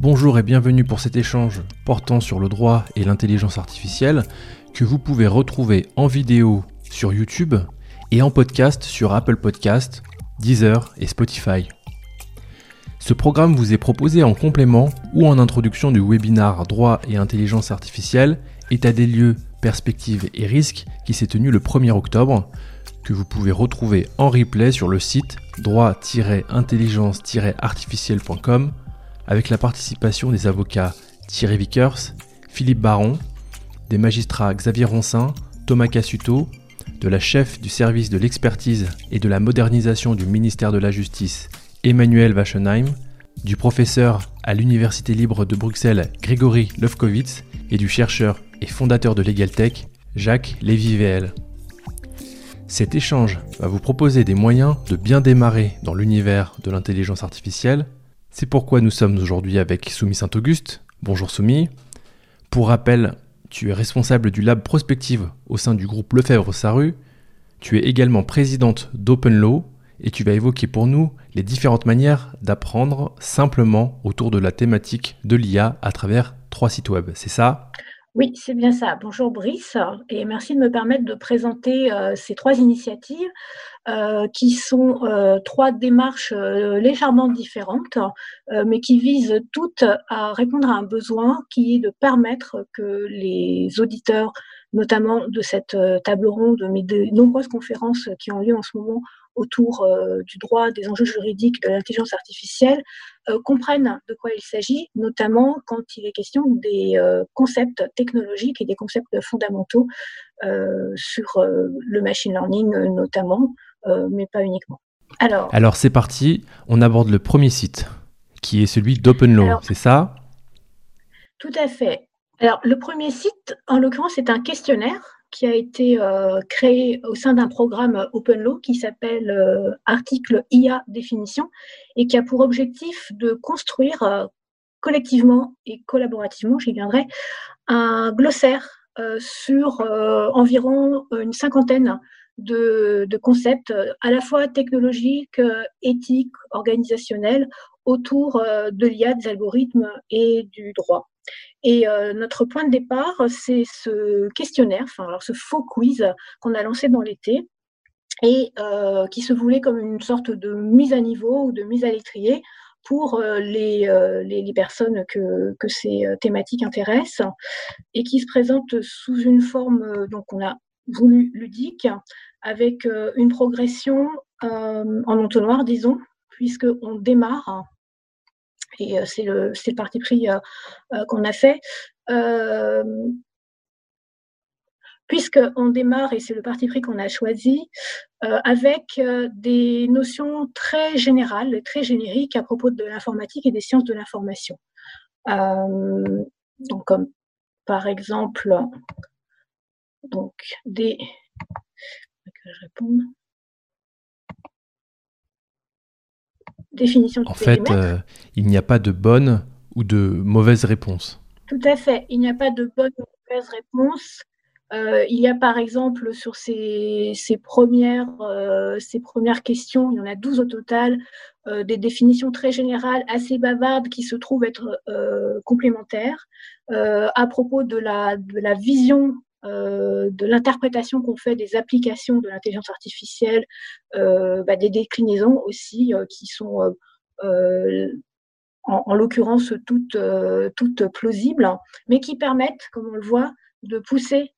Bonjour et bienvenue pour cet échange portant sur le droit et l'intelligence artificielle que vous pouvez retrouver en vidéo sur YouTube et en podcast sur Apple Podcast, Deezer et Spotify. Ce programme vous est proposé en complément ou en introduction du webinar Droit et intelligence artificielle, état des lieux, perspectives et risques qui s'est tenu le 1er octobre, que vous pouvez retrouver en replay sur le site droit-intelligence-artificielle.com avec la participation des avocats Thierry Vickers, Philippe Baron, des magistrats Xavier Roncin, Thomas Cassuto, de la chef du service de l'expertise et de la modernisation du ministère de la Justice, Emmanuel Wachenheim, du professeur à l'Université libre de Bruxelles, Grégory Lefkowitz, et du chercheur et fondateur de LegalTech, Jacques Lévy-VL. Cet échange va vous proposer des moyens de bien démarrer dans l'univers de l'intelligence artificielle c'est pourquoi nous sommes aujourd'hui avec Soumi Saint-Auguste. Bonjour Soumi. Pour rappel, tu es responsable du lab prospective au sein du groupe Lefebvre-Saru. Tu es également présidente d'OpenLaw et tu vas évoquer pour nous les différentes manières d'apprendre simplement autour de la thématique de l'IA à travers trois sites web. C'est ça? Oui, c'est bien ça. Bonjour Brice et merci de me permettre de présenter euh, ces trois initiatives qui sont euh, trois démarches légèrement différentes mais qui visent toutes à répondre à un besoin qui est de permettre que les auditeurs, notamment de cette table ronde, mais de nombreuses conférences qui ont lieu en ce moment autour euh, du droit, des enjeux juridiques, de l'intelligence artificielle, euh, comprennent de quoi il s'agit, notamment quand il est question des euh, concepts technologiques et des concepts fondamentaux sur le machine learning notamment, mais pas uniquement. Alors, Alors c'est parti, on aborde le premier site, qui est celui d'OpenLaw, c'est ça? Tout à fait. Alors, le premier site, en l'occurrence, c'est un questionnaire qui a été euh, créé au sein d'un programme OpenLaw qui s'appelle euh, Article IA définition et qui a pour objectif de construire euh, collectivement et collaborativement, j'y viendrai, un glossaire sur environ une cinquantaine de, concepts à la fois technologiques, éthiques, organisationnels autour de l'IA, des algorithmes et du droit. Et euh, notre point de départ, c'est ce questionnaire, alors ce faux quiz qu'on a lancé dans l'été et euh, qui se voulait comme une sorte de mise à niveau ou de mise à l'étrier pour euh, les, les, personnes que, que, ces thématiques intéressent et qui se présente sous une forme, donc on a voulu ludique, avec une progression en entonnoir, disons, puisqu'on démarre et euh, c'est le, le, parti pris euh, euh, qu'on a fait puisqu'on démarre, et c'est le parti pris qu'on a choisi, avec des notions très générales, très génériques à propos de l'informatique et des sciences de l'information. donc, comme par exemple, donc des. Que je réponde. définition En fait, euh, il n'y a pas de bonne ou de mauvaise réponse. Tout à fait. Il n'y a pas de bonne ou de mauvaise réponse. Euh, il y a par exemple sur ces, premières, euh, ces premières questions, il y en a 12 au total, des définitions très générales, assez bavardes, qui se trouvent être complémentaires. à propos de la, de la vision euh, de l'interprétation qu'on fait des applications de l'intelligence artificielle, euh, bah, des déclinaisons aussi euh, qui sont en, l'occurrence toutes, toutes plausibles, mais qui permettent, comme on le voit, de pousser euh,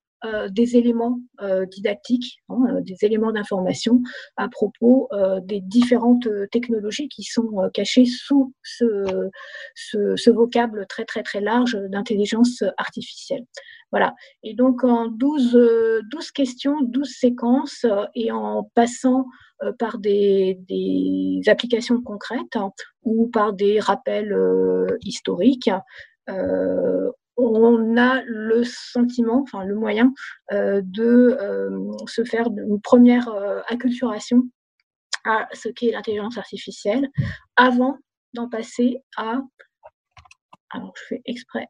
des éléments euh, didactiques, hein, euh, des éléments d'information à propos des différentes technologies qui sont cachées sous ce, vocable très très très large d'intelligence artificielle. Voilà. Et donc en 12, 12 questions, 12 séquences, et en passant par des, des, applications concrètes hein, ou par des rappels historiques, on a le sentiment, enfin le moyen euh, de euh, se faire une première euh, acculturation à ce qu'est l'intelligence artificielle avant d'en passer à, alors je fais exprès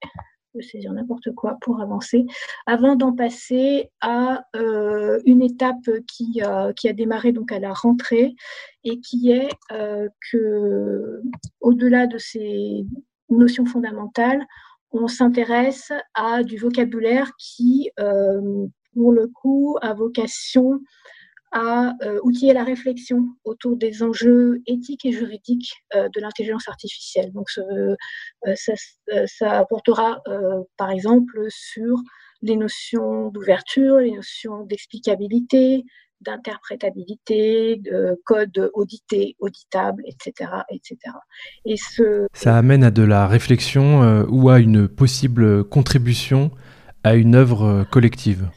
de saisir n'importe quoi pour avancer, avant d'en passer à une étape qui, qui, a démarré donc à la rentrée et qui est que au-delà de ces notions fondamentales, on s'intéresse à du vocabulaire qui, pour le coup, a vocation à outiller la réflexion autour des enjeux éthiques et juridiques de l'intelligence artificielle. Donc, ça, ça, apportera, par exemple, sur les notions d'ouverture, les notions d'explicabilité, d'interprétabilité, de code audité, auditable, etc. etc. Et ce... Ça amène à de la réflexion euh, ou à une possible contribution à une œuvre collective.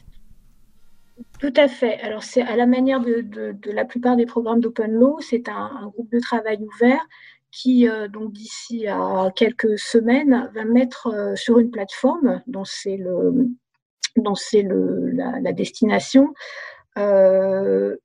Tout à fait. Alors, c'est à la manière de, la plupart des programmes d'Open Law, c'est un, groupe de travail ouvert qui, euh, donc d'ici à quelques semaines, va mettre euh, sur une plateforme dont c'est le, dont c'est la, la, destination, euh,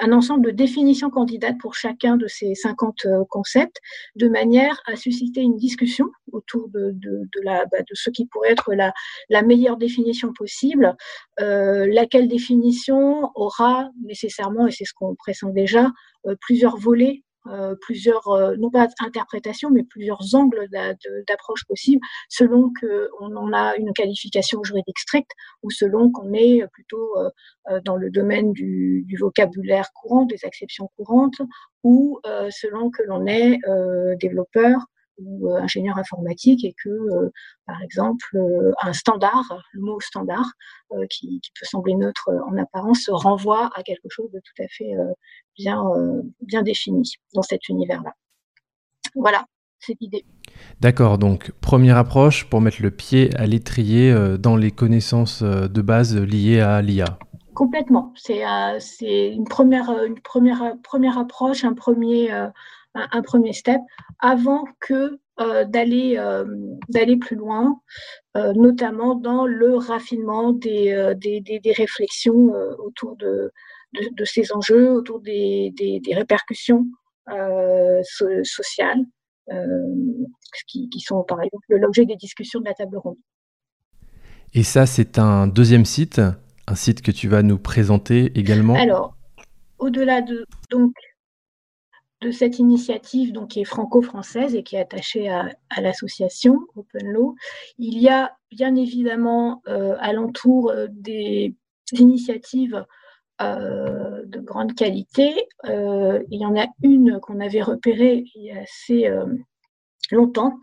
un ensemble de définitions candidates pour chacun de ces 50 euh, concepts, de manière à susciter une discussion autour de, de, la, bah, de ce qui pourrait être la, la meilleure définition possible, euh, laquelle définition aura nécessairement, et c'est ce qu'on pressent déjà, plusieurs volets plusieurs, euh, non pas interprétations, mais plusieurs angles d'approche possibles, selon qu'on en a une qualification juridique stricte ou selon qu'on est plutôt euh, dans le domaine du, du, vocabulaire courant, des exceptions courantes, ou selon que l'on est développeur ou euh, ingénieur informatique et que, euh, par exemple, euh, un standard, le mot standard, qui, peut sembler neutre en apparence, renvoie à quelque chose de tout à fait bien, bien défini dans cet univers-là. Voilà, c'est l'idée. D'accord, donc première approche pour mettre le pied à l'étrier dans les connaissances de base liées à l'IA. Complètement. C'est une, première, une première, première approche, un premier, un, premier step avant que euh, d'aller euh, d'aller plus loin, euh, notamment dans le raffinement des, des, des, réflexions autour de, de, ces enjeux, autour des, des répercussions sociales, qui, qui, sont par exemple l'objet des discussions de la table ronde. Et ça, c'est un deuxième site, un site que tu vas nous présenter également. Alors, au-delà de donc de cette initiative donc, qui est franco-française et qui est attachée à, l'association Open Law, il y a bien évidemment euh, alentour euh, des initiatives euh, de grande qualité. il y en a une qu'on avait repérée il y a assez longtemps,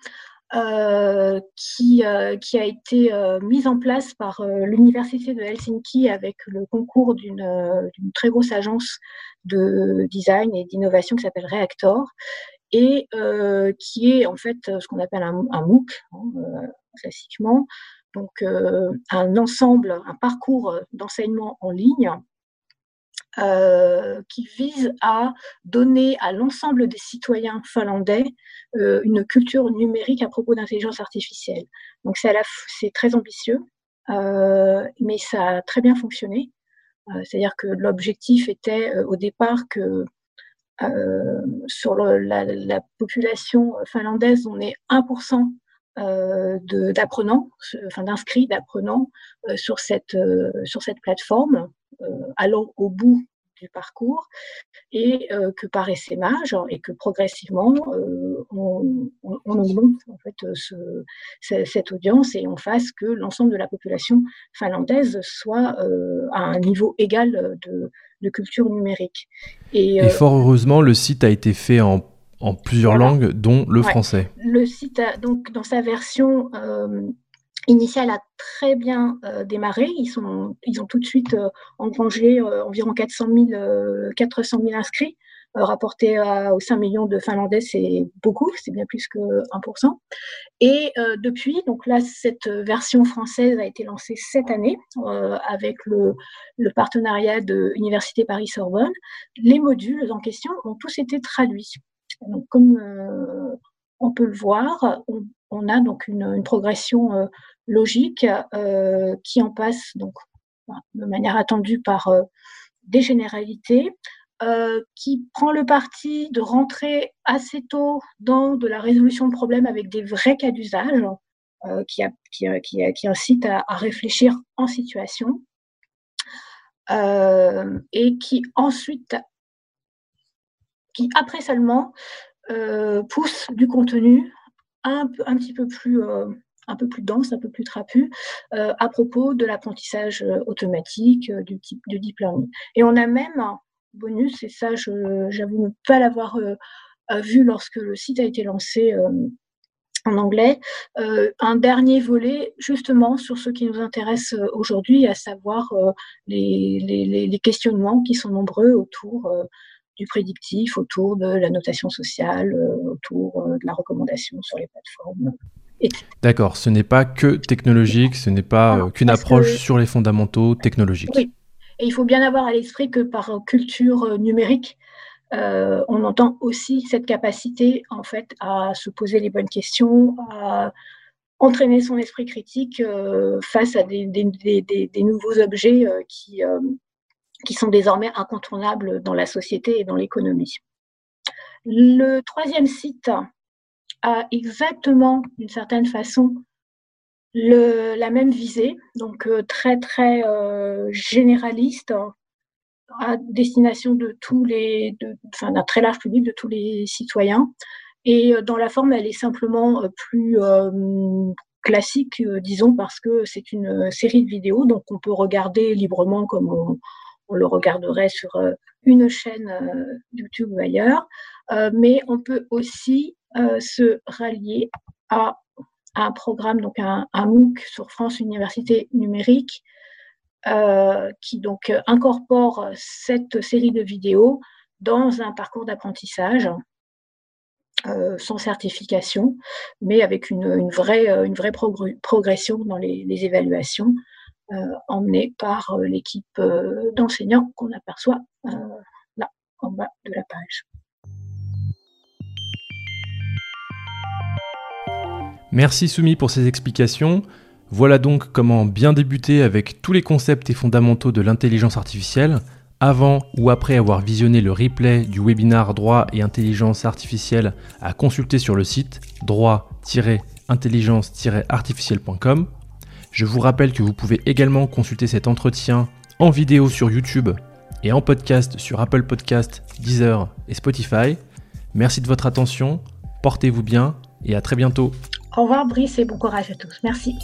qui, euh, qui, a été euh, mise en place par l'Université de Helsinki avec le concours d'une très grosse agence de design et d'innovation qui s'appelle Reactor et qui est en fait ce qu'on appelle un, MOOC, hein, classiquement, donc un ensemble, un parcours d'enseignement en ligne euh, qui vise à donner à l'ensemble des citoyens finlandais euh, une culture numérique à propos d'intelligence artificielle. Donc c'est très ambitieux, euh, mais ça a très bien fonctionné. C'est-à-dire que l'objectif était au départ que sur la, la, population finlandaise, on est 1% d'apprenants, enfin d'inscrits d'apprenants sur cette sur cette plateforme. Euh, allant au bout du parcours et euh, que par essaimage et que progressivement euh, on, augmente en fait cette audience et on fasse que l'ensemble de la population finlandaise soit à un niveau égal de, culture numérique. Et, fort heureusement, le site a été fait en, plusieurs langues, dont le français. Le site, a, donc dans sa version initial a très bien euh, démarré. Ils, sont, ils ont tout de suite euh, engrangé euh, environ 400 000, 400 000 inscrits. rapporté aux 5 millions de Finlandais, c'est beaucoup, c'est bien plus que 1%. Et depuis, donc là, cette version française a été lancée cette année avec le, le, partenariat de l'Université Paris-Sorbonne. Les modules en question ont tous été traduits. Donc, comme on peut le voir, on, a donc une, progression euh, logique euh, qui en passe donc de manière attendue par euh, des généralités, qui prend le parti de rentrer assez tôt dans de la résolution de problèmes avec des vrais cas d'usage, qui, incite à, réfléchir en situation, et qui ensuite, qui après seulement pousse du contenu un, un petit peu plus un peu plus dense, un peu plus trapu, à propos de l'apprentissage automatique, du type de deep learning. Et on a même un bonus, et ça, j'avoue ne pas l'avoir vu lorsque le site a été lancé en anglais, un dernier volet justement sur ce qui nous intéresse aujourd'hui, à savoir les, questionnements qui sont nombreux autour du prédictif, autour de la notation sociale, autour de la recommandation sur les plateformes. D'accord, ce n'est pas que technologique, ce n'est pas qu'une approche sur les fondamentaux technologiques. Oui, et il faut bien avoir à l'esprit que par culture numérique, euh, on entend aussi cette capacité en fait à se poser les bonnes questions, à entraîner son esprit critique euh, face à des, nouveaux objets euh, qui, qui sont désormais incontournables dans la société et dans l'économie. Le troisième site a exactement, d'une certaine façon, la même visée, donc très très généraliste, à destination de tous les, enfin, d'un très large public, de tous les citoyens. Et euh, dans la forme, elle est simplement euh, plus euh, classique, disons, parce que c'est une série de vidéos, donc on peut regarder librement comme on, le regarderait sur une chaîne YouTube ou ailleurs. mais on peut aussi se rallier à, un programme, donc un, MOOC sur France Université Numérique, euh, qui donc incorpore cette série de vidéos dans un parcours d'apprentissage euh, sans certification, mais avec une vraie progression dans les, évaluations euh, emmenées par l'équipe d'enseignants qu'on aperçoit là en bas de la page. Merci Soumi pour ces explications. Voilà donc comment bien débuter avec tous les concepts et fondamentaux de l'intelligence artificielle, avant ou après avoir visionné le replay du webinar Droit et intelligence artificielle à consulter sur le site droit-intelligence-artificielle.com. Je vous rappelle que vous pouvez également consulter cet entretien en vidéo sur YouTube et en podcast sur Apple Podcast, Deezer et Spotify. Merci de votre attention, portez-vous bien et à très bientôt. Au revoir Brice et bon courage à tous. Merci.